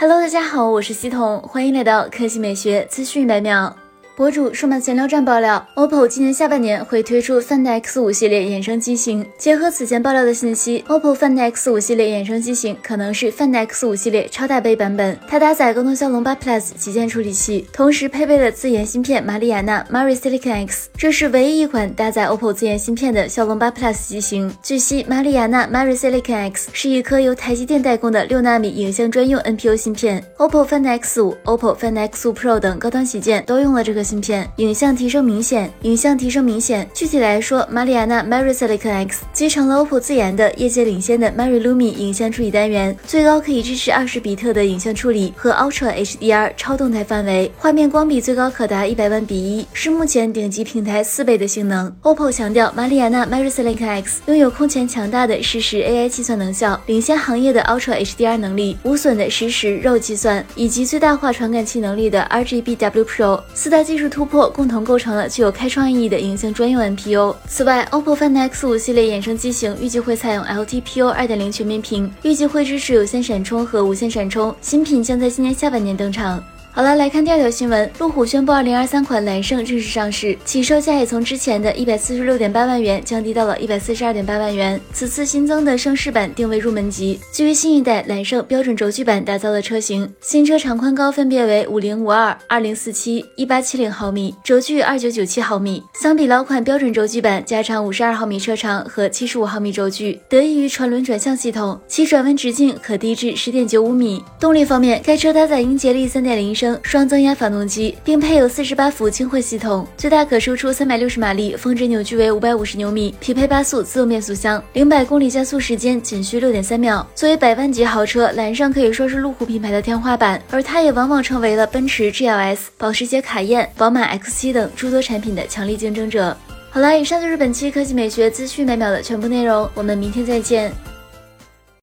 Hello，大家好，我是西彤，欢迎来到科技美学资讯百秒。博主数码闲聊站爆料，OPPO 今年下半年会推出 Find X5 系列衍生机型。结合此前爆料的信息，OPPO Find X5 系列衍生机型可能是 Find X5 系列超大杯版本。它搭载高通骁龙八 Plus 旗舰处理器，同时配备了自研芯片马里亚纳 Mari Silicon X，这是唯一一款搭载 OPPO 自研芯片的骁龙八 Plus 机型。据悉，马里亚纳 Mari Silicon X 是一颗由台积电代工的六纳米影像专用 NPU 芯片。OPPO Find X5、OPPO Find X5 Pro 等高端旗舰都用了这个芯片，影像提升明显，影像提升明显。具体来说，马里亚纳 Mari Silicon X 集成了 OPPO 自研的业界领先的 Mari Lumi 影像处理单元，最高可以支持二十比特的影像处理和 Ultra HDR 超动态范围，画面光比最高可达一百万比一，是目前顶级平台四倍的性能。OPPO 强调，马里亚纳 Mari Silicon X 拥有空前强大的实时 AI 计算能效，领先行业的 Ultra HDR 能力，无损的实时肉计算，以及最大化传感器能力的 RGBW Pro 四大技术突破，共同构成了具有开创意义的影像专用 NPU。此外，OPPO Find X5 系列衍生机型预计会采用 LTPO 2.0全面屏，预计会支持有线闪充和无线闪充。新品将在今年下半年登场。好了，来看第二条新闻。路虎宣布，二零二三款揽胜正式上市，起售价也从之前的一百四十六点八万元降低到了一百四十二点八万元。此次新增的盛世版定位入门级，基于新一代揽胜标准轴距版打造的车型。新车长宽高分别为五零五二、二零四七、一八七零毫米，轴距二九九七毫米。相比老款标准轴距版，加长五十二毫米车长和七十五毫米轴距，得益于传轮转向系统，其转弯直径可低至十点九五米。动力方面，该车搭载英杰力三点零升。双增压发动机，并配有四十八伏轻混系统，最大可输出三百六十马力，峰值扭矩为五百五十牛米，匹配八速自动变速箱，零百公里加速时间仅需六点三秒。作为百万级豪车，揽胜可以说是路虎品牌的天花板，而它也往往成为了奔驰 GLS、保时捷卡宴、宝马 X7 等诸多产品的强力竞争者。好了，以上就是本期科技美学资讯每秒的全部内容，我们明天再见。